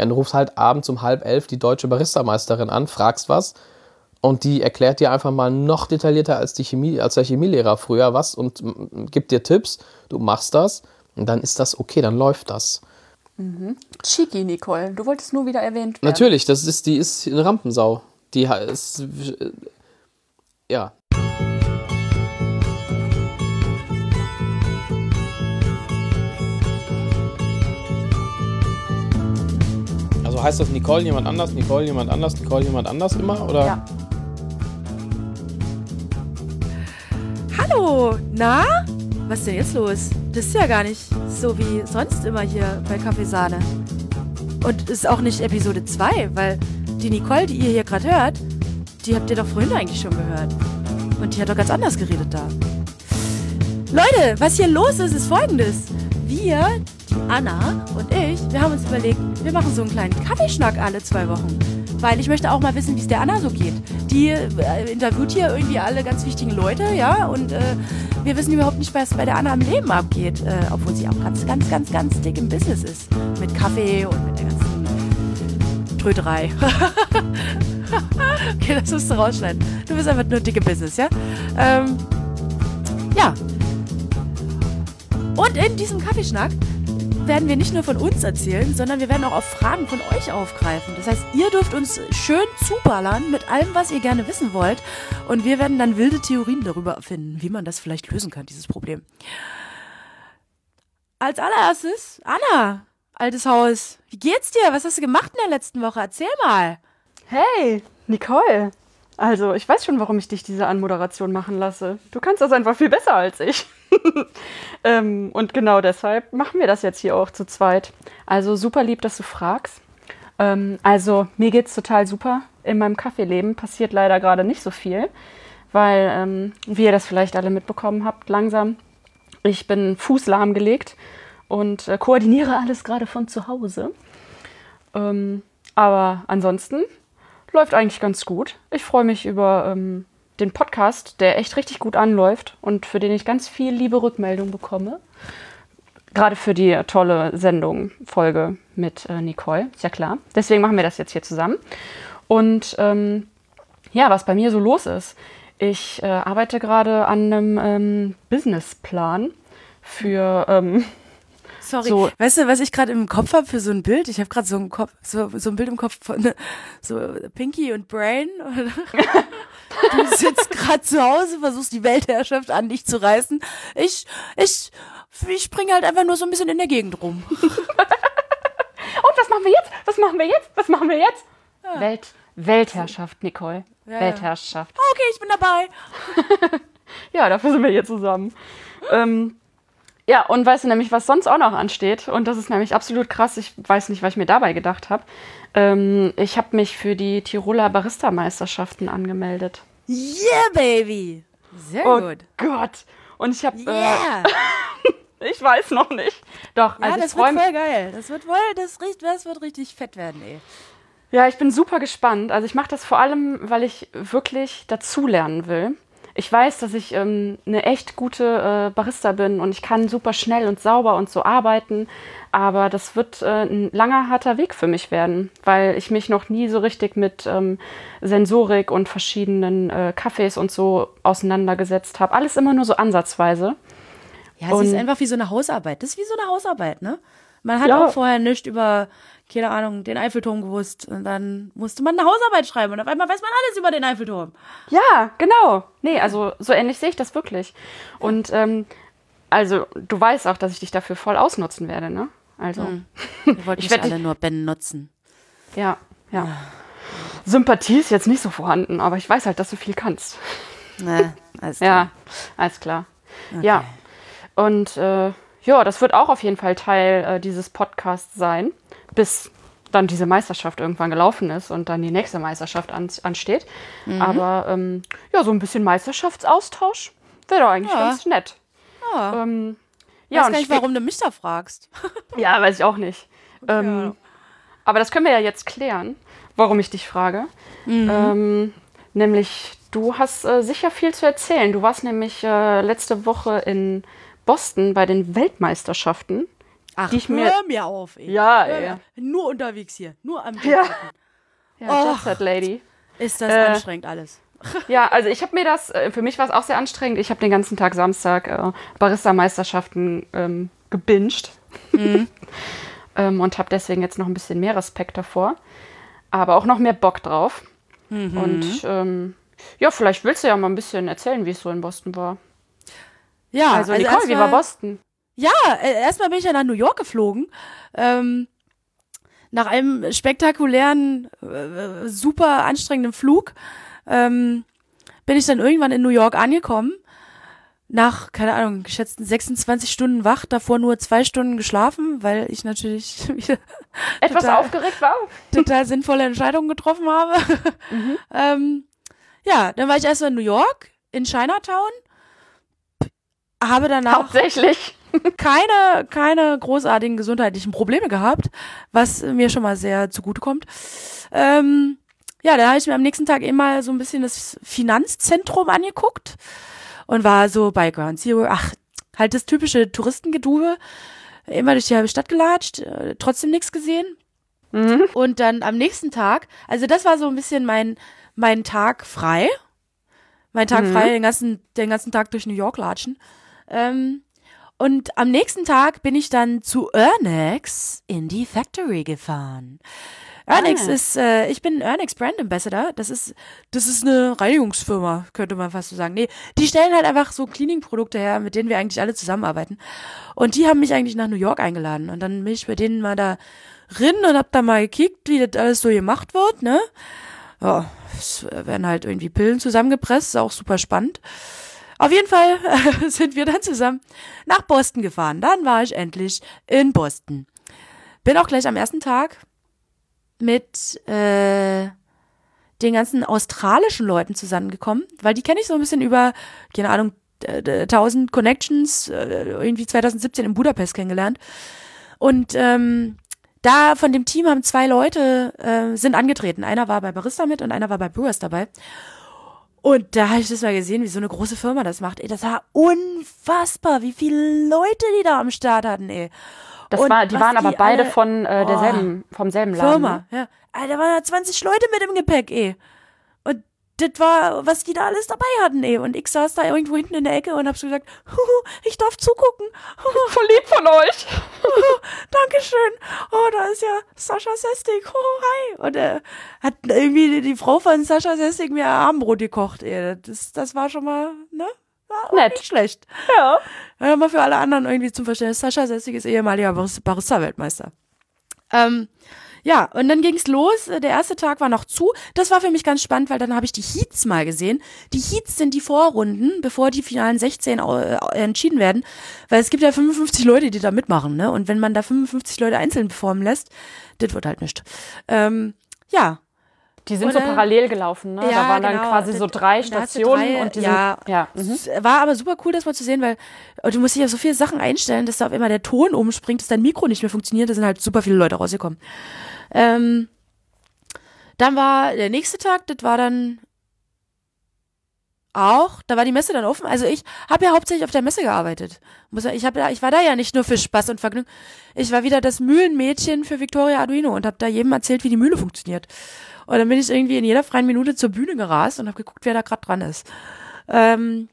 Ja, du rufst halt abends um halb elf die deutsche Baristameisterin an, fragst was und die erklärt dir einfach mal noch detaillierter als, die Chemie, als der Chemielehrer früher was und gibt dir Tipps, du machst das und dann ist das okay, dann läuft das. Mhm. Cheeky, Nicole. Du wolltest nur wieder erwähnt werden. Natürlich, das ist, die ist eine Rampensau. Die ist. Ja. Heißt das Nicole jemand anders, Nicole jemand anders, Nicole jemand anders immer? Oder? Ja. Hallo, na? Was ist denn jetzt los? Das ist ja gar nicht so wie sonst immer hier bei Kaffeesahne. Und ist auch nicht Episode 2, weil die Nicole, die ihr hier gerade hört, die habt ihr doch vorhin eigentlich schon gehört. Und die hat doch ganz anders geredet da. Leute, was hier los ist, ist folgendes. Wir, die Anna und ich, wir haben uns überlegt, wir machen so einen kleinen Kaffeeschnack alle zwei Wochen. Weil ich möchte auch mal wissen, wie es der Anna so geht. Die äh, interviewt hier irgendwie alle ganz wichtigen Leute, ja, und äh, wir wissen überhaupt nicht, was bei der Anna im Leben abgeht, äh, obwohl sie auch ganz, ganz, ganz, ganz dick im Business ist. Mit Kaffee und mit der ganzen Tröderei. okay, das musst du rausschneiden. Du bist einfach nur dicke Business, ja? Ähm, ja. Und in diesem Kaffeeschnack werden wir nicht nur von uns erzählen, sondern wir werden auch auf Fragen von euch aufgreifen. Das heißt, ihr dürft uns schön zuballern mit allem, was ihr gerne wissen wollt. Und wir werden dann wilde Theorien darüber finden, wie man das vielleicht lösen kann, dieses Problem. Als allererstes, Anna, altes Haus, wie geht's dir? Was hast du gemacht in der letzten Woche? Erzähl mal. Hey, Nicole. Also, ich weiß schon, warum ich dich diese Anmoderation machen lasse. Du kannst das einfach viel besser als ich. ähm, und genau deshalb machen wir das jetzt hier auch zu zweit. Also super lieb, dass du fragst. Ähm, also mir geht's total super. In meinem Kaffeeleben passiert leider gerade nicht so viel, weil, ähm, wie ihr das vielleicht alle mitbekommen habt, langsam, ich bin Fuß lahmgelegt und äh, koordiniere alles gerade von zu Hause. Ähm, aber ansonsten läuft eigentlich ganz gut. Ich freue mich über ähm, den Podcast, der echt richtig gut anläuft und für den ich ganz viel liebe Rückmeldung bekomme. Gerade für die tolle Sendung, Folge mit äh, Nicole, ist ja klar. Deswegen machen wir das jetzt hier zusammen. Und ähm, ja, was bei mir so los ist. Ich äh, arbeite gerade an einem ähm, Businessplan für ähm, Sorry. So. Weißt du, was ich gerade im Kopf habe für so ein Bild? Ich habe gerade so, ein Kopf, so, so ein Bild im Kopf von so Pinky und Brain. du sitzt gerade zu Hause, versuchst die Weltherrschaft an dich zu reißen. Ich, ich, ich springe halt einfach nur so ein bisschen in der Gegend rum. und was machen wir jetzt? Was machen wir jetzt? Was machen wir jetzt? Ja. Welt, Weltherrschaft, Nicole. Ja, Weltherrschaft. Okay, ich bin dabei. ja, dafür sind wir hier zusammen. Ähm, ja, und weißt du nämlich, was sonst auch noch ansteht? Und das ist nämlich absolut krass. Ich weiß nicht, was ich mir dabei gedacht habe. Ähm, ich habe mich für die Tiroler Barista-Meisterschaften angemeldet. Yeah, baby! Sehr oh gut. Gott. Und ich habe. Äh, yeah! Äh, ich weiß noch nicht. Doch, ja, also das wird voll geil. Das wird voll, das, das wird richtig fett werden, ey. Ja, ich bin super gespannt. Also ich mache das vor allem, weil ich wirklich dazulernen will ich weiß, dass ich ähm, eine echt gute äh, Barista bin und ich kann super schnell und sauber und so arbeiten. Aber das wird äh, ein langer, harter Weg für mich werden, weil ich mich noch nie so richtig mit ähm, Sensorik und verschiedenen äh, Kaffees und so auseinandergesetzt habe. Alles immer nur so ansatzweise. Ja, es ist einfach wie so eine Hausarbeit. Das ist wie so eine Hausarbeit, ne? Man hat ja. auch vorher nichts über keine Ahnung, den Eiffelturm gewusst. Und dann musste man eine Hausarbeit schreiben und auf einmal weiß man alles über den Eiffelturm. Ja, genau. Nee, also so ähnlich sehe ich das wirklich. Und ähm, also du weißt auch, dass ich dich dafür voll ausnutzen werde, ne? Also. Hm. Wir wollten ich alle nur Ben nutzen. Ja, ja. Sympathie ist jetzt nicht so vorhanden, aber ich weiß halt, dass du viel kannst. Ne, alles klar. Ja, alles klar. Okay. Ja. Und äh, ja, das wird auch auf jeden Fall Teil äh, dieses Podcasts sein bis dann diese Meisterschaft irgendwann gelaufen ist und dann die nächste Meisterschaft an, ansteht. Mhm. Aber ähm, ja, so ein bisschen Meisterschaftsaustausch wäre doch eigentlich ja. ganz nett. Ja. Ähm, ja, weiß gar nicht, warum du mich da fragst. ja, weiß ich auch nicht. Ähm, ja. Aber das können wir ja jetzt klären, warum ich dich frage. Mhm. Ähm, nämlich, du hast äh, sicher viel zu erzählen. Du warst nämlich äh, letzte Woche in Boston bei den Weltmeisterschaften Ach, die ich mir. hör mir auf, ey. Ja, Hör ey. Nur unterwegs hier, nur am Ja. Ja, Och. Jet Lady. Ist das Äh, anstrengend alles. Ja, also ich habe mir das, äh, für mich war es auch sehr anstrengend. Ich habe den ganzen Tag Samstag äh, Barista-Meisterschaften ähm, gebinged. ähm, und habe deswegen jetzt noch ein bisschen mehr Respekt davor. Aber auch noch mehr Bock drauf. Und ähm, ja, vielleicht willst du ja mal ein bisschen erzählen, wie es so in Boston war. Ja, Also, Nicole, wie war erstmal- Boston? Ja, äh, erstmal bin ich ja nach New York geflogen. Ähm, nach einem spektakulären, äh, super anstrengenden Flug ähm, bin ich dann irgendwann in New York angekommen. Nach, keine Ahnung, geschätzten 26 Stunden wach, davor nur zwei Stunden geschlafen, weil ich natürlich wieder Etwas Total. aufgeregt war? total sinnvolle Entscheidungen getroffen habe. ähm, ja, dann war ich erst mal in New York, in Chinatown, habe danach Hauptsächlich. keine, keine großartigen gesundheitlichen Probleme gehabt, was mir schon mal sehr zugutekommt. Ähm, ja, dann habe ich mir am nächsten Tag eben mal so ein bisschen das Finanzzentrum angeguckt und war so bei Ground Zero, ach, halt das typische Touristengedube, immer durch die halbe Stadt gelatscht, äh, trotzdem nichts gesehen. Und dann am nächsten Tag, also das war so ein bisschen mein, mein Tag frei. Mein Tag frei, den ganzen, den ganzen Tag durch New York latschen. Ähm, und am nächsten Tag bin ich dann zu Ernex in die Factory gefahren. Ernex Ah. ist, äh, ich bin Ernex Brand Ambassador. Das ist, das ist eine Reinigungsfirma, könnte man fast so sagen. Nee, die stellen halt einfach so Cleaning-Produkte her, mit denen wir eigentlich alle zusammenarbeiten. Und die haben mich eigentlich nach New York eingeladen. Und dann bin ich bei denen mal da rin und hab da mal gekickt, wie das alles so gemacht wird, ne? Ja, es werden halt irgendwie Pillen zusammengepresst, ist auch super spannend. Auf jeden Fall sind wir dann zusammen nach Boston gefahren. Dann war ich endlich in Boston. Bin auch gleich am ersten Tag mit äh, den ganzen australischen Leuten zusammengekommen, weil die kenne ich so ein bisschen über, keine Ahnung, äh, äh, 1000 Connections, äh, irgendwie 2017 in Budapest kennengelernt. Und ähm, da von dem Team haben zwei Leute äh, sind angetreten. Einer war bei Barista mit und einer war bei Brewers dabei. Und da habe ich das mal gesehen, wie so eine große Firma das macht. Ey, das war unfassbar, wie viele Leute die da am Start hatten, ey. Das Und war, die waren aber die beide alle- von äh, derselben, vom selben Laden. Firma, ja. Alter, da waren da 20 Leute mit im Gepäck, ey. Das war, was die da alles dabei hatten, ey. Und ich saß da irgendwo hinten in der Ecke und hab so gesagt, Huhu, ich darf zugucken. Huhu, Voll lieb von euch. Dankeschön. Oh, da ist ja Sascha Sestig. Oh, hi. Und äh, hat irgendwie die, Frau von Sascha Sestig mir Abendbrot gekocht, ey. Das, das war schon mal, ne? War Nett. nicht schlecht. Ja. Ja, mal für alle anderen irgendwie zum Verständnis. Sascha Sessig ist ehemaliger Baris- Barista-Weltmeister. Ähm, ja, und dann ging's los. Der erste Tag war noch zu. Das war für mich ganz spannend, weil dann habe ich die Heats mal gesehen. Die Heats sind die Vorrunden, bevor die finalen 16 au- äh, entschieden werden. Weil es gibt ja 55 Leute, die da mitmachen, ne? Und wenn man da 55 Leute einzeln performen lässt, das wird halt nicht. Ähm, ja, Die sind so Oder- parallel gelaufen, ne? da Ja, waren dann genau. quasi so drei da Stationen drei, und die ja. sind, ja. Mhm. Es war aber super cool, das mal zu sehen, weil äh, du musst dich auf so viele Sachen einstellen, dass da auf einmal der Ton umspringt, dass dein Mikro nicht mehr funktioniert. Da sind halt super viele Leute rausgekommen. Ähm, dann war der nächste Tag, das war dann auch, da war die Messe dann offen. Also ich habe ja hauptsächlich auf der Messe gearbeitet. Ja, ich, hab, ja- ich war da ja nicht nur für Spaß und Vergnügen. Ich war wieder das Mühlenmädchen für Victoria Arduino und habe da jedem erzählt, wie die Mühle funktioniert. Und dann bin ich irgendwie in jeder freien Minute zur Bühne gerast und habe geguckt, wer da gerade dran ist. Ähm,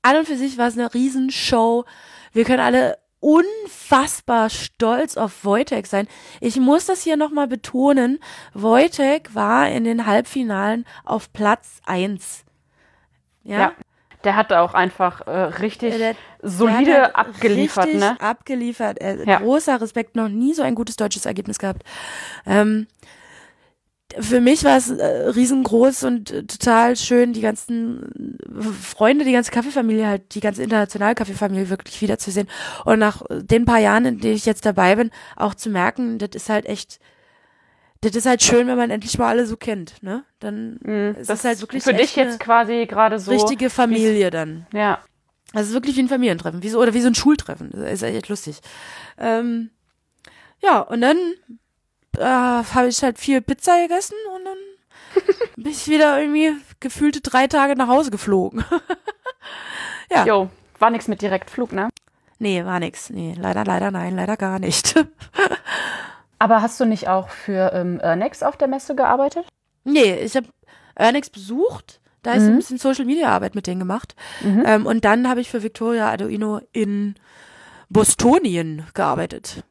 an und für sich war es eine Riesenshow. Wir können alle unfassbar stolz auf Wojtek sein. Ich muss das hier nochmal betonen. Wojtek war in den Halbfinalen auf Platz eins. Ja. Ja. Der hat auch einfach äh, richtig Der- solide der hat halt abgeliefert, richtig ne? abgeliefert. Äh, Ja. Großer Respekt, noch nie so ein gutes deutsches Ergebnis gehabt. Ähm, für mich war es äh, riesengroß und äh, total schön, die ganzen äh, Freunde, die ganze Kaffeefamilie, halt die ganze internationale Kaffeefamilie wirklich wiederzusehen. Und nach den paar Jahren, in denen ich jetzt dabei bin, auch zu merken, das ist halt echt, das ist halt schön, wenn man endlich mal alle so kennt, ne? Dann Mhm. es Das ist halt wirklich für dich jetzt quasi gerade so. richtige Familie dann. Ja. Also es ist wirklich wie ein Familientreffen, wie so, oder wie so ein Schultreffen. Das ist echt lustig. Ähm, ja, und dann äh, habe ich halt viel Pizza gegessen und dann bin ich wieder irgendwie gefühlte drei Tage nach Hause geflogen. Ja. Jo, war nix mit Direktflug, ne? Nee, war nix. Nee, leider, leider, nein, leider gar nicht. Aber hast du nicht auch für ähm, Ernex auf der Messe gearbeitet? nee, ich habe Ernix besucht. Da ist Mhm. ein bisschen Social Media Arbeit mit denen gemacht. Ähm, und dann habe ich für Victoria Arduino in Bostonien gearbeitet.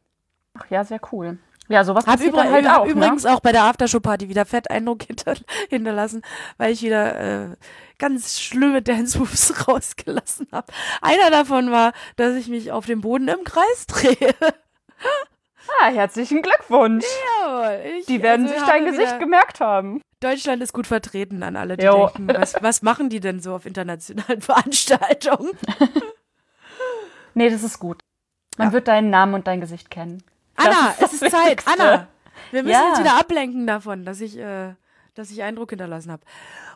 Ach ja, sehr cool. Ja, sowas Hab, passiert übr halt hab auch, übrigens auch bei der Aftershow-Party wieder fett Eindruck hinter hinterlassen, weil ich wieder äh, ganz schlimme Dance-Moves rausgelassen habe. Einer davon war, dass ich mich auf dem Boden im Kreis drehe. ne? Ah, herzlichen Glückwunsch. Jawohl, ich, Die werden also sich dein Gesicht gemerkt haben. Deutschland ist gut vertreten an alle, die Jo. denken, was, was machen die denn so auf internationalen Veranstaltungen? Nee, das ist gut. Man Ja. wird deinen Namen und dein Gesicht kennen. Anna, ist es ist Zeit. Anna, wir müssen Ja. jetzt wieder ablenken davon, dass ich, äh, dass ich Eindruck hinterlassen habe.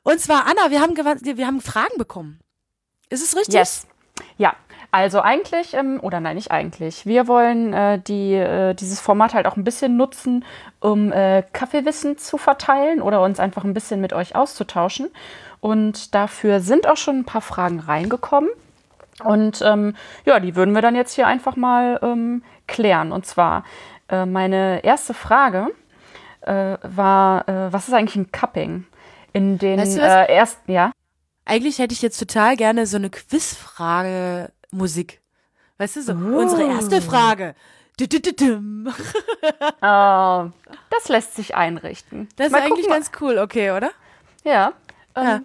Und zwar, Anna, wir haben, wir haben Fragen bekommen. Ist es richtig? Yes. Ja, also eigentlich, ähm, oder nein, nicht eigentlich. Wir wollen äh, die, äh, dieses Format halt auch ein bisschen nutzen, um äh, Kaffeewissen zu verteilen oder uns einfach ein bisschen mit euch auszutauschen. Und dafür sind auch schon ein paar Fragen reingekommen. Und ähm, ja, die würden wir dann jetzt hier einfach mal ähm, klären. Und zwar, äh, meine erste Frage äh, war, äh, was ist eigentlich ein Cupping? In den Weißt du äh, ersten, ja. Eigentlich hätte ich jetzt total gerne so eine Quizfrage-Musik. Weißt du, so unsere erste Frage. Du, du, du, dum. Oh, das lässt sich einrichten. Das ist Mal eigentlich gucken, ganz cool, okay, oder? Ja. Ähm, Ja.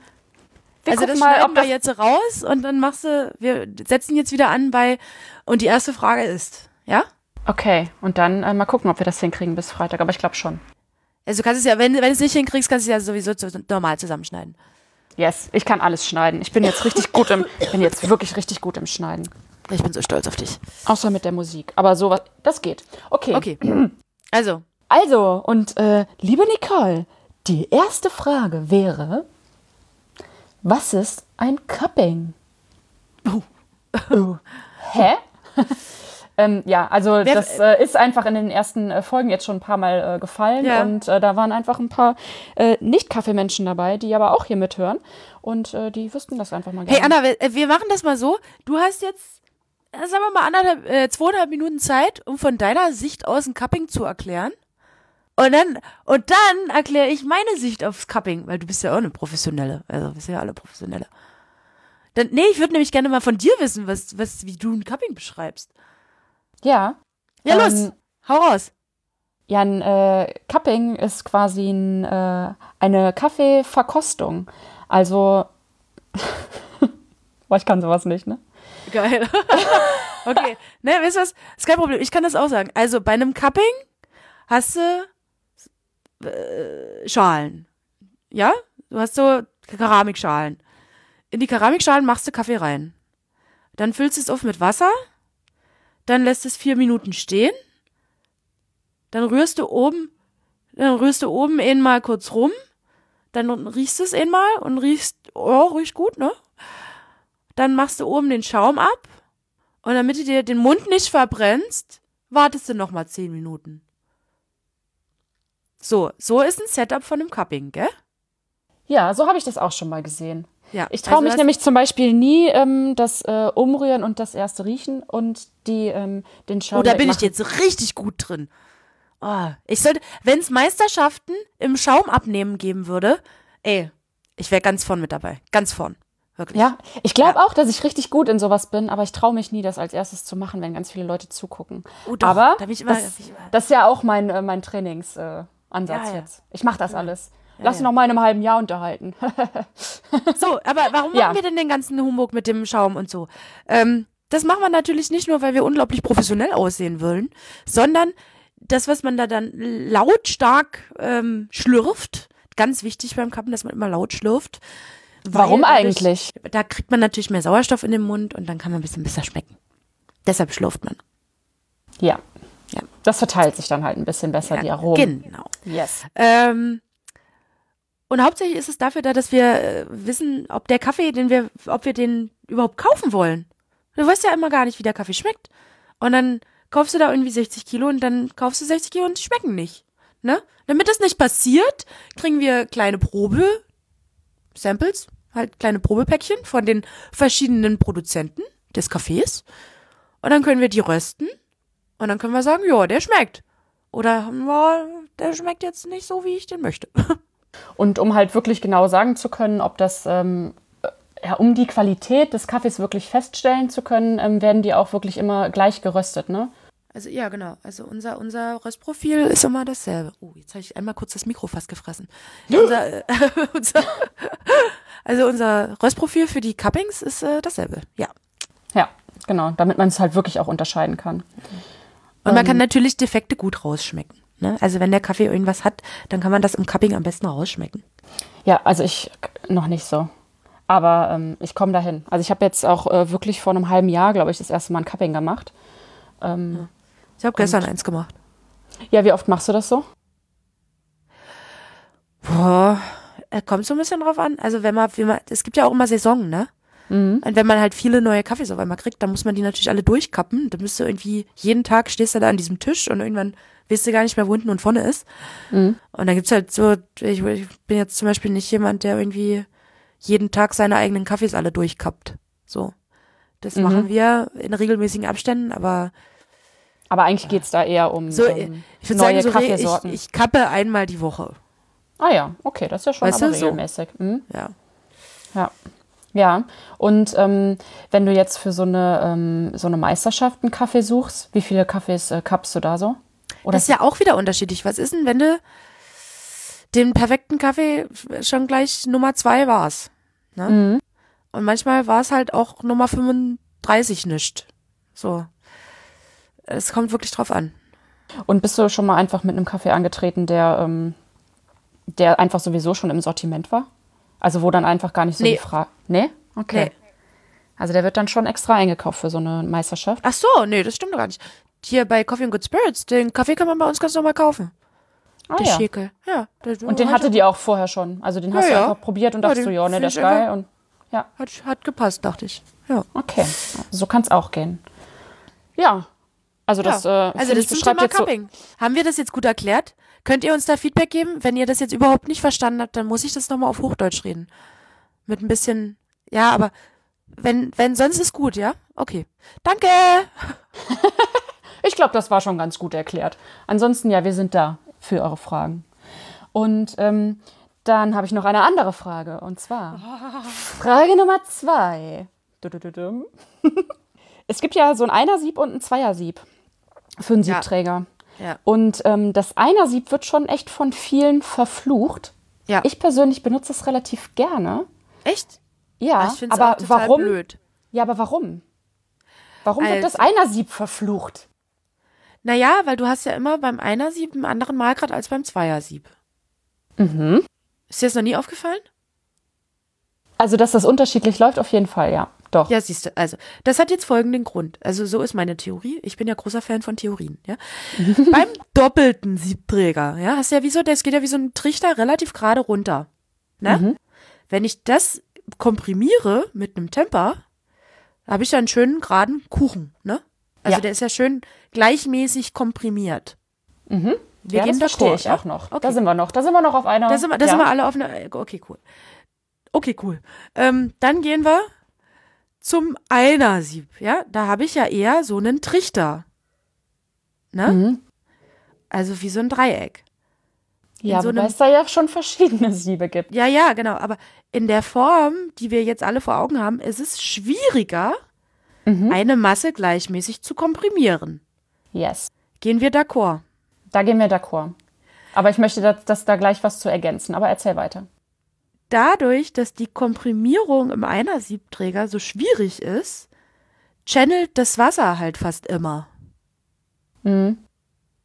Wir also das mal, ob wir das. jetzt raus und dann machst du, wir setzen jetzt wieder an bei, und die erste Frage ist, ja? Okay, und dann äh, mal gucken, ob wir das hinkriegen bis Freitag. Aber ich glaube schon. Also du kannst es ja, wenn, wenn du es nicht hinkriegst, kannst du es ja sowieso zu, normal zusammenschneiden. Yes, ich kann alles schneiden. Ich bin jetzt richtig gut im, bin jetzt wirklich richtig gut im Schneiden. Ich bin so stolz auf dich. Außer mit der Musik. Aber sowas, das geht. Okay. Okay. Also, Also, und äh, liebe Nicole, die erste Frage wäre: Was ist ein Cupping? Oh. Hä? ähm, ja, also Wer- das äh, ist einfach in den ersten äh, Folgen jetzt schon ein paar Mal äh, gefallen Ja. und äh, da waren einfach ein paar äh, Nicht-Kaffeemenschen dabei, die aber auch hier mithören und äh, die wüssten das einfach mal hey gerne. Anna, wir, wir machen das mal so. Du hast jetzt, sagen wir mal, anderthalb, äh, zweieinhalb Minuten Zeit, um von deiner Sicht aus ein Cupping zu erklären. Und dann, und dann erkläre ich meine Sicht aufs Cupping, weil du bist ja auch eine Professionelle. Also, wir sind ja alle Professionelle. Dann, nee, ich würde nämlich gerne mal von dir wissen, was, was, wie du ein Cupping beschreibst. Ja. Ja, los, Ähm, hau raus. Ja, ein äh, Cupping ist quasi ein, äh, eine Kaffeeverkostung. Also, boah, ich kann sowas nicht, ne? Geil. okay. Ne, weißt du was? Ist kein Problem. Ich kann das auch sagen. Also bei einem Cupping hast du äh, Schalen. Ja? Du hast so Keramikschalen. In die Keramikschalen machst du Kaffee rein. Dann füllst du es auf mit Wasser. Dann lässt es vier Minuten stehen. Dann rührst du oben, dann rührst du oben einmal kurz rum. Dann riechst du es einmal und riechst, oh, riecht gut, ne? Dann machst du oben den Schaum ab und damit du dir den Mund nicht verbrennst, wartest du noch mal zehn Minuten. So, so ist ein Setup von einem Cupping, gell? Ja, so habe ich das auch schon mal gesehen. Ja. Ich traue also mich nämlich zum Beispiel nie ähm, das äh, Umrühren und das erste Riechen und die, ähm, den Schaum Oh, da bin ich wegmachen. jetzt richtig gut drin. Oh, ich sollte, wenn es Meisterschaften im Schaumabnehmen geben würde, ey, ich wäre ganz vorn mit dabei. Ganz vorn. Wirklich. Ja, ich glaube auch, dass ich richtig gut in sowas bin, aber ich traue mich nie, das als erstes zu machen, wenn ganz viele Leute zugucken. Oh, doch, aber da bin ich immer- das, da bin ich immer- das ist ja auch mein, äh, mein Trainingsansatz äh, Ja, ja. jetzt. Ich mache das alles. Lass ja. noch mal in einem halben Jahr unterhalten. So, aber warum Ja. machen wir denn den ganzen Humbug mit dem Schaum und so? Ähm, das machen wir natürlich nicht nur, weil wir unglaublich professionell aussehen wollen, sondern das, was man da dann lautstark ähm, schlürft, ganz wichtig beim Kappen, dass man immer laut schlürft. Warum eigentlich? Da kriegt man natürlich mehr Sauerstoff in den Mund und dann kann man ein bisschen besser schmecken. Deshalb schlürft man. Ja. Ja. Das verteilt sich dann halt ein bisschen besser, die Aromen. Genau. Yes. Ähm, und hauptsächlich ist es dafür da, dass wir äh, wissen, ob der Kaffee, den wir, ob wir den überhaupt kaufen wollen. Du weißt ja immer gar nicht, wie der Kaffee schmeckt. Und dann kaufst du da irgendwie 60 Kilo und dann kaufst du 60 Kilo und die schmecken nicht. Ne? Damit das nicht passiert, kriegen wir kleine Probe-Samples, halt kleine Probepäckchen von den verschiedenen Produzenten des Kaffees. Und dann können wir die rösten. Und dann können wir sagen, ja, der schmeckt. Oder, ja, der schmeckt jetzt nicht so, wie ich den möchte. Und um halt wirklich genau sagen zu können, ob das, ähm, ja, um die Qualität des Kaffees wirklich feststellen zu können, ähm, werden die auch wirklich immer gleich geröstet, ne? Also ja, genau. Also unser, unser Röstprofil ist immer dasselbe. Oh, jetzt habe ich einmal kurz das Mikro fast gefressen. unser, äh, unser, also unser Röstprofil für die Cuppings ist äh, dasselbe, ja. Ja, genau, damit man es halt wirklich auch unterscheiden kann. Und man kann natürlich Defekte gut rausschmecken. Ne? Also wenn der Kaffee irgendwas hat, dann kann man das im Cupping am besten rausschmecken. Ja, also ich noch nicht so. Aber ähm, ich komme dahin. Also ich habe jetzt auch äh, wirklich vor einem halben Jahr, glaube ich, das erste Mal ein Cupping gemacht. Ähm, Ich habe gestern eins gemacht. ja, wie oft machst du das so? Boah, äh, kommt so ein bisschen drauf an. Also wenn man, wie man, es gibt ja auch immer Saison, ne? Und wenn man halt viele neue Kaffees auf einmal kriegt, dann muss man die natürlich alle durchkappen. Dann bist du irgendwie, jeden Tag stehst du da an diesem Tisch und irgendwann weißt du gar nicht mehr, wo hinten und vorne ist. Und dann gibt's halt so, ich, ich bin jetzt zum Beispiel nicht jemand, der irgendwie jeden Tag seine eigenen Kaffees alle durchkappt. So. Das machen wir in regelmäßigen Abständen, aber Aber eigentlich geht's da eher um so, ähm, ich neue sagen, so Kaffeesorten. ich, ich kappe einmal die Woche. ah ja, okay, das ist ja schon Weißt aber so. regelmäßig. Mhm. Ja. Ja. Ja, und ähm, wenn du jetzt für so eine, ähm, so eine Meisterschaft einen Kaffee suchst, wie viele Kaffees äh, kappst du da so? Oder Das ist ja auch wieder unterschiedlich. Was ist denn, wenn du den perfekten Kaffee schon gleich Nummer zwei warst? Ne? Mhm. Und manchmal war es halt auch Nummer 35 nicht. So. Es kommt wirklich drauf an. Und bist du schon mal einfach mit einem Kaffee angetreten, der, ähm, der einfach sowieso schon im Sortiment war? Also wo dann einfach gar nicht so Nee. die Frage. Nee? Okay. Nee. Also der wird dann schon extra eingekauft für so eine Meisterschaft. Ach so, nee, das stimmt doch gar nicht. Hier bei Coffee and Good Spirits, den Kaffee kann man bei uns ganz normal kaufen. Ah, Der ja. Schäkel. Ja. Der, Und den hatte die auch vorher schon. Also den hast Ja, du ja. einfach probiert und Ja, dachtest den so, ja, ne, der ist geil. Und ja, Hat, hat gepasst, dachte ich. Ja. okay. So kann es auch gehen. Ja. Also das, ja. äh, also das zum Thema jetzt so, Cupping. Haben wir das jetzt gut erklärt? Könnt ihr uns da Feedback geben? Wenn ihr das jetzt überhaupt nicht verstanden habt, dann muss ich das nochmal auf Hochdeutsch reden. Mit ein bisschen, ja, aber wenn, wenn sonst ist gut, ja? Okay. Danke! Ich glaube, das war schon ganz gut erklärt. Ansonsten, ja, wir sind da für eure Fragen. Und ähm, dann habe ich noch eine andere Frage. Und zwar Frage Nummer zwei. Es gibt ja so ein Einer-Sieb und ein Zweier-Sieb für einen. Siebträger. Ja. Und ähm, das Einer-Sieb wird schon echt von vielen verflucht. Ja. Ich persönlich benutze es relativ gerne. Echt? Ja, ich find's aber warum? blöd. Ja, aber warum? Warum wird das Also- Einer-Sieb verflucht? Naja, weil du hast ja immer beim Einer-Sieb einen anderen Malgrad als beim Zweier-Sieb. Mhm. Ist dir das noch nie aufgefallen? Also, dass das unterschiedlich läuft, auf jeden Fall, ja. Doch. Ja, siehst du, also, das hat jetzt folgenden Grund. Also, so ist meine Theorie. Ich bin ja großer Fan von Theorien, ja. Beim doppelten Siebträger, ja, hast du ja wie so, das geht ja wie so ein Trichter relativ gerade runter. Ne? Wenn ich das komprimiere mit einem Temper, habe ich ja einen schönen geraden Kuchen, ne? Also, Ja. der ist ja schön gleichmäßig komprimiert. Wir ja, gehen das verstehe d'accord, ich auch noch. Okay. Da sind wir noch. Da sind wir noch auf einer. Da sind wir, da ja. sind wir alle auf einer. Okay, cool. Okay, cool. Ähm, dann gehen wir zum Einer-Sieb. Ja, da habe ich ja eher so einen Trichter. Ne? Mhm. Also wie so ein Dreieck. Ja, so einem- es da ja schon verschiedene Siebe gibt. Ja, ja, genau. Aber in der Form, die wir jetzt alle vor Augen haben, ist es schwieriger, Mhm. eine Masse gleichmäßig zu komprimieren. Yes. Gehen wir d'accord. Da gehen wir d'accord. Aber ich möchte das, das da gleich was zu ergänzen. Aber erzähl weiter. Dadurch, dass die Komprimierung im Einer-Siebträger so schwierig ist, channelt das Wasser halt fast immer. Mhm.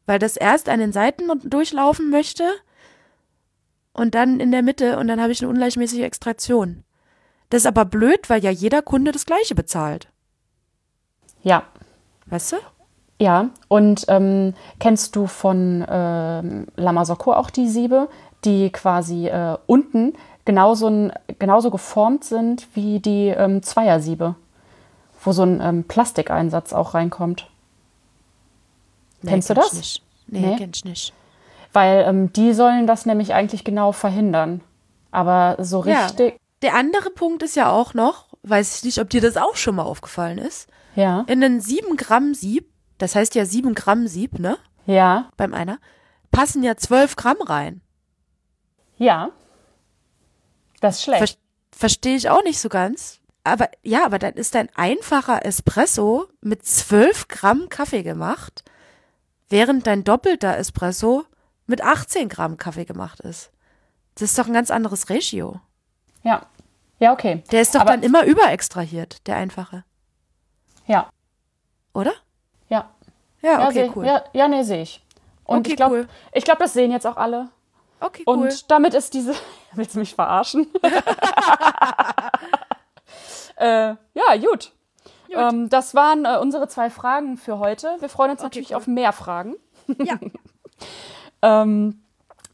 Weil das erst an den Seiten durchlaufen möchte und dann in der Mitte und dann habe ich eine ungleichmäßige Extraktion. Das ist aber blöd, weil ja jeder Kunde das Gleiche bezahlt. Ja. Weißt du? Ja. Und ähm, kennst du von ähm, Lamasocco auch die Siebe, die quasi äh, unten genauso, genauso geformt sind wie die ähm, Zweiersiebe? Wo so ein ähm, Plastikeinsatz auch reinkommt. Kennst du das? Ich nicht. Nee, Nee? kenn ich nicht. Weil ähm, die sollen das nämlich eigentlich genau verhindern. Aber so Ja. richtig. Der andere Punkt ist ja auch noch, weiß ich nicht, ob dir das auch schon mal aufgefallen ist, Ja. in einen 7 Gramm Sieb, das heißt ja 7 Gramm Sieb, ne? Ja. Beim einer, passen ja 12 Gramm rein. Ja. Das ist schlecht. Ver Verstehe ich auch nicht so ganz. Aber ja, aber dann ist ein einfacher Espresso mit 12 Gramm Kaffee gemacht, während dein doppelter Espresso mit 18 Gramm Kaffee gemacht ist. Das ist doch ein ganz anderes Ratio. ja. Ja, okay. Der ist doch Aber- dann immer überextrahiert, der einfache. Ja. Oder? Ja. Ja, Ja, okay, seh, cool. ja, ja, nee, sehe ich. Und Okay, ich glaube, cool. ich glaub, das sehen jetzt auch alle. Okay, Und cool. damit ist diese. Willst du mich verarschen? äh, ja, gut. Ähm, das waren äh, unsere zwei Fragen für heute. Wir freuen uns natürlich cool. auf mehr Fragen. Ja. Ähm,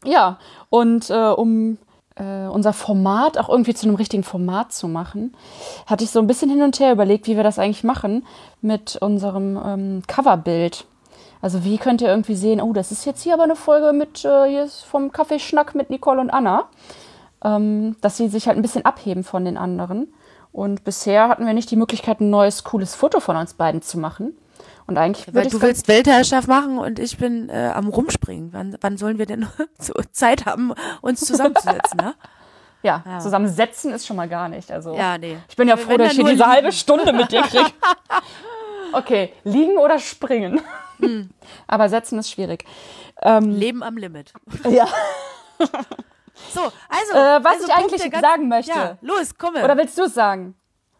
ja, und äh, um äh, unser Format auch irgendwie zu einem richtigen Format zu machen, hatte ich so ein bisschen hin und her überlegt, wie wir das eigentlich machen mit unserem ähm, Coverbild. Also wie könnt ihr irgendwie sehen, oh, das ist jetzt hier aber eine Folge mit, äh, vom Kaffeeschnack mit Nicole und Anna, ähm, dass sie sich halt ein bisschen abheben von den anderen. Und bisher hatten wir nicht die Möglichkeit, ein neues, cooles Foto von uns beiden zu machen. Und eigentlich Weil du willst Weltherrschaft machen und ich bin äh, am Rumspringen. Wann, wann sollen wir denn Zeit haben, uns zusammenzusetzen, ne? ja, Ja. zusammensetzen ist schon mal gar nicht. Also Ja, nee. Ich bin ja froh, dass ich hier diese liegen. halbe Stunde mit dir kriege. Okay, liegen oder springen? Hm. Aber setzen ist schwierig. Ähm, Leben am Limit. ja. So, also. Äh, was also ich eigentlich Punkte, sagen möchte. Ja, los, komme. Oder willst du es sagen?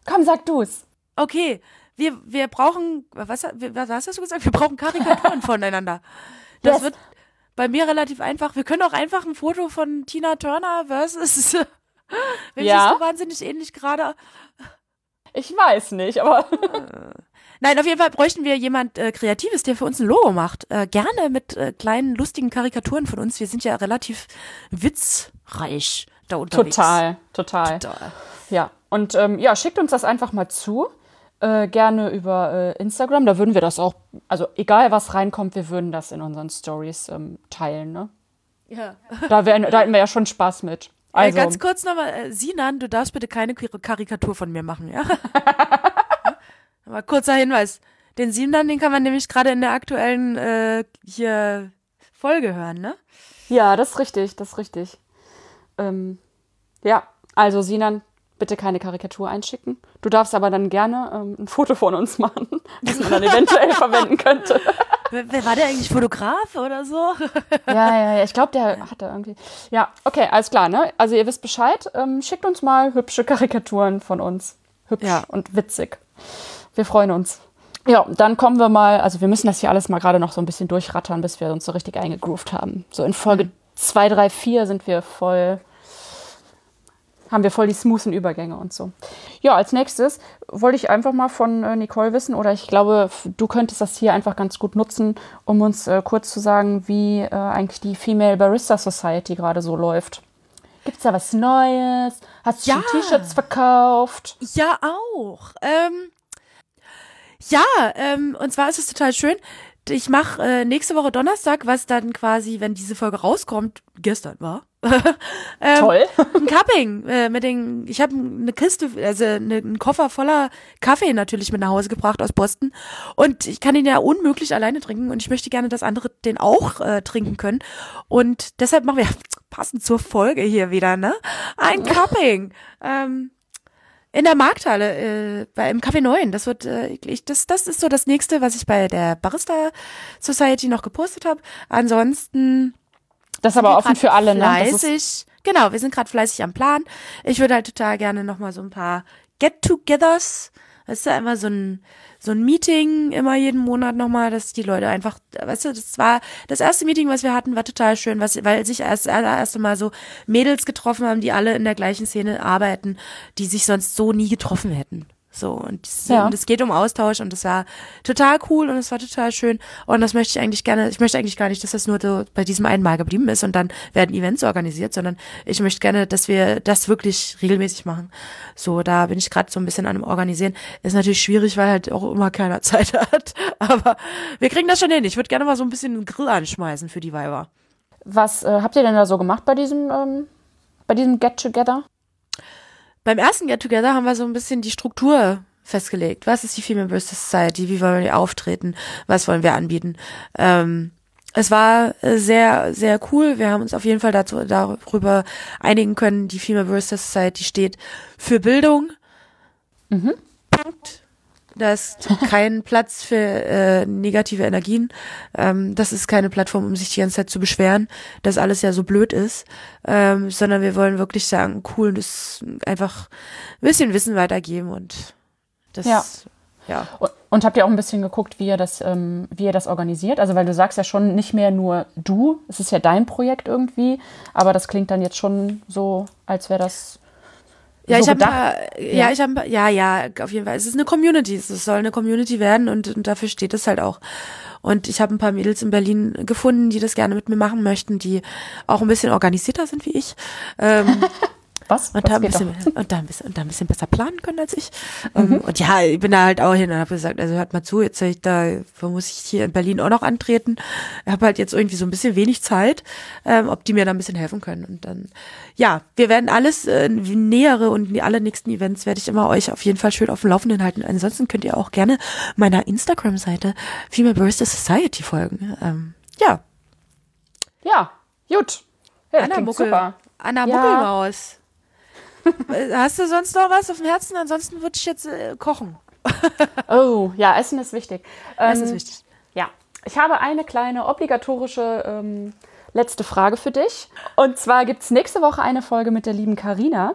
Komm, sag du es. okay, wir, wir brauchen, was, was hast du gesagt? Wir brauchen Karikaturen voneinander. Das Yes. wird bei mir relativ einfach. Wir können auch einfach ein Foto von Tina Turner versus. Wem Ja. siehst du wahnsinnig ähnlich gerade? Ich weiß nicht, aber Nein, auf jeden Fall bräuchten wir jemand äh, Kreatives, der für uns ein Logo macht. Äh, gerne mit äh, kleinen, lustigen Karikaturen von uns. Wir sind ja relativ witzreich da unterwegs. total, total. Total. Ja, und ähm, ja, schickt uns das einfach mal zu. Äh, gerne über äh, Instagram. Da würden wir das auch, also egal was reinkommt, wir würden das in unseren Stories ähm, teilen. Ne? Ja. Da, wären, da hätten wir ja schon Spaß mit. Also, äh, ganz kurz nochmal, äh, Sinan, du darfst bitte keine Kar- Karikatur von mir machen, ja? Aber kurzer Hinweis. Den Sinan, den kann man nämlich gerade in der aktuellen äh, hier Folge hören, ne? Ja, das ist richtig, das ist richtig. Ähm, ja, also Sinan, bitte keine Karikatur einschicken. Du darfst aber dann gerne ähm, ein Foto von uns machen, das man dann eventuell verwenden könnte. Wer, war der eigentlich Fotograf oder so? Ja, ja, ja, ich glaube, der hatte irgendwie. Ja, okay, alles klar, ne? Also ihr wisst Bescheid. Ähm, schickt uns mal hübsche Karikaturen von uns. Hübsch Ja. und witzig. Wir freuen uns. Ja, dann kommen wir mal, also wir müssen das hier alles mal gerade noch so ein bisschen durchrattern, bis wir uns so richtig eingegroovt haben. So in Folge 2, 3, 4 sind wir voll, haben wir voll die smoothen Übergänge und so. Ja, als nächstes wollte ich einfach mal von äh, Nicole wissen, oder ich glaube, du könntest das hier einfach ganz gut nutzen, um uns äh, kurz zu sagen, wie äh, eigentlich die Female Barista Society gerade so läuft. Gibt's da was Neues? Hast du Ja. schon T-Shirts verkauft? Ja, auch. Ähm, ja, ähm, und zwar ist es total schön. Ich mache äh, nächste Woche Donnerstag, was dann quasi, wenn diese Folge rauskommt, gestern war. ähm, Toll. ein Cupping äh, mit den ich habe eine Kiste also eine, einen Koffer voller Kaffee natürlich mit nach Hause gebracht aus Boston und ich kann ihn ja unmöglich alleine trinken und ich möchte gerne dass andere den auch äh, trinken können und deshalb machen wir passend zur Folge hier wieder ne ein Cupping ähm, in der Markthalle, äh, bei, im Café 9. Das wird, äh, ich, das, das ist so das nächste, was ich bei der Barista Society noch gepostet habe. Ansonsten Das ist aber offen für alle, ne? Fleißig. Genau, wir sind gerade fleißig am Plan. Ich würde halt total gerne noch mal so ein paar Get-togethers. Weißt du, immer so ein, so ein Meeting immer jeden Monat nochmal, dass die Leute einfach, weißt du, das war das erste Meeting, was wir hatten, war total schön, was, weil sich erst erste Mal so Mädels getroffen haben, die alle in der gleichen Szene arbeiten, die sich sonst so nie getroffen hätten. So, und es Ja. und es geht um Austausch und es war total cool und es war total schön. Und das möchte ich eigentlich gerne, ich möchte eigentlich gar nicht, dass das nur so bei diesem einen Mal geblieben ist und dann werden Events organisiert, sondern ich möchte gerne, dass wir das wirklich regelmäßig machen. So, da bin ich gerade so ein bisschen an dem Organisieren. Ist natürlich schwierig, weil halt auch immer keiner Zeit hat. Aber wir kriegen das schon hin. Ich würde gerne mal so ein bisschen einen Grill anschmeißen für die Weiber. was äh, habt ihr denn da so gemacht bei diesem, ähm, bei diesem Get-Together? Beim ersten Get Together haben wir so ein bisschen die Struktur festgelegt. Was ist die Female Bristol Society? Wie wollen wir auftreten? Was wollen wir anbieten? Ähm, es war sehr, sehr cool. Wir haben uns auf jeden Fall dazu, darüber einigen können. Die Female Bristol Society steht für Bildung. Mhm. Punkt. Da ist kein Platz für äh, negative Energien. Ähm, das ist keine Plattform, um sich die ganze Zeit zu beschweren, dass alles ja so blöd ist, ähm, sondern wir wollen wirklich sagen, cool, das einfach ein bisschen Wissen weitergeben und das ja. Ja. Und, und, habt ihr auch ein bisschen geguckt, wie ihr das, ähm, wie ihr das organisiert? Also, weil du sagst ja schon nicht mehr nur du, es ist ja dein Projekt irgendwie, aber das klingt dann jetzt schon so, als wäre das ja, so ich habe ja. ja, ich habe ja, ja, auf jeden Fall. Es ist eine Community, es soll eine Community werden und, und dafür steht es halt auch. Und ich habe ein paar Mädels in Berlin gefunden, die das gerne mit mir machen möchten, die auch ein bisschen organisierter sind wie ich. Ähm, Was? Und, Was da ein bisschen, und, da ein bisschen, und da ein bisschen besser planen können als ich. Mhm. Um, und ja, ich bin da halt auch hin und habe gesagt, also hört mal zu, jetzt ich da, wo muss ich hier in Berlin auch noch antreten? Ich habe halt jetzt irgendwie so ein bisschen wenig Zeit, ähm, ob die mir da ein bisschen helfen können. Und dann, ja, wir werden alles äh, nähere und die alle nächsten Events werde ich immer euch auf jeden Fall schön auf dem Laufenden halten. Ansonsten könnt ihr auch gerne meiner Instagram-Seite Female Barista Society folgen. Ähm, ja. Ja, gut. Ja, Anna Muckel, super. Anna ja. Muckelmaus. Hast du sonst noch was auf dem Herzen? Ansonsten würde ich jetzt äh, kochen. oh, ja, Essen ist wichtig. Ähm, Essen ist wichtig. Ja, ich habe eine kleine obligatorische ähm, letzte Frage für dich. Und zwar gibt es nächste Woche eine Folge mit der lieben Karina,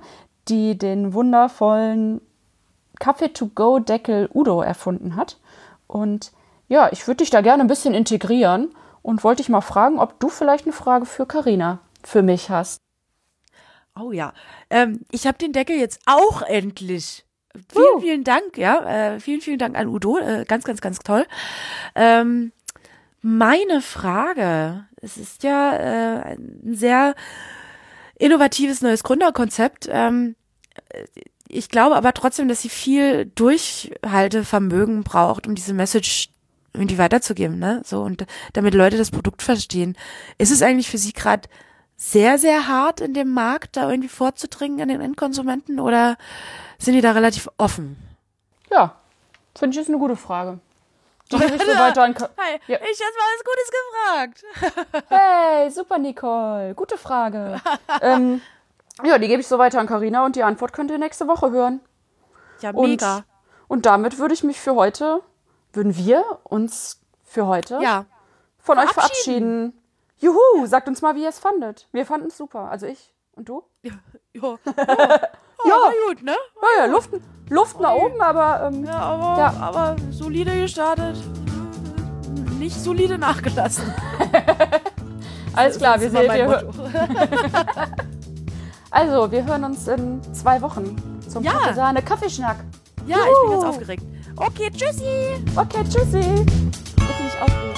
die den wundervollen Kaffee-to-go-Deckel Udo erfunden hat. Und ja, ich würde dich da gerne ein bisschen integrieren und wollte dich mal fragen, ob du vielleicht eine Frage für Karina für mich hast. Oh ja. Ähm, ich habe den Deckel jetzt auch endlich. Vielen, uh. vielen Dank, ja. Äh, vielen, vielen Dank an Udo. Äh, ganz, ganz, ganz toll. Ähm, meine Frage, es ist ja äh, ein sehr innovatives neues Gründerkonzept. Ähm, ich glaube aber trotzdem, dass sie viel Durchhaltevermögen braucht, um diese Message irgendwie weiterzugeben, ne? So und damit Leute das Produkt verstehen. Ist es eigentlich für sie gerade sehr, sehr hart in dem Markt, da irgendwie vorzudringen an den Endkonsumenten oder sind die da relativ offen? Ja, finde ich ist eine gute Frage. Die ich so weiter an hey, ja. ich habe mal was Gutes gefragt. hey, super Nicole, gute Frage. ähm, ja, die gebe ich so weiter an Karina und die Antwort könnt ihr nächste Woche hören. Ja, mega. Und, und damit würde ich mich für heute, würden wir uns für heute ja. von euch verabschieden. Juhu, sagt uns mal, wie ihr es fandet. Wir fanden es super. Also ich und du? Ja. Ja. ja. ja. gut, ne? Ja, ja, Luft, Luft nach oben, aber, ähm, ja, aber, ja. aber solide gestartet. Nicht solide nachgelassen. Alles klar, wir sehen wir. also, wir hören uns in zwei Wochen zum ja. Kaffeesahne Kaffeeschnack. Ja, Juhu. ich bin ganz aufgeregt. Okay, tschüssi. Okay, tschüssi. Bitte nicht aufregen.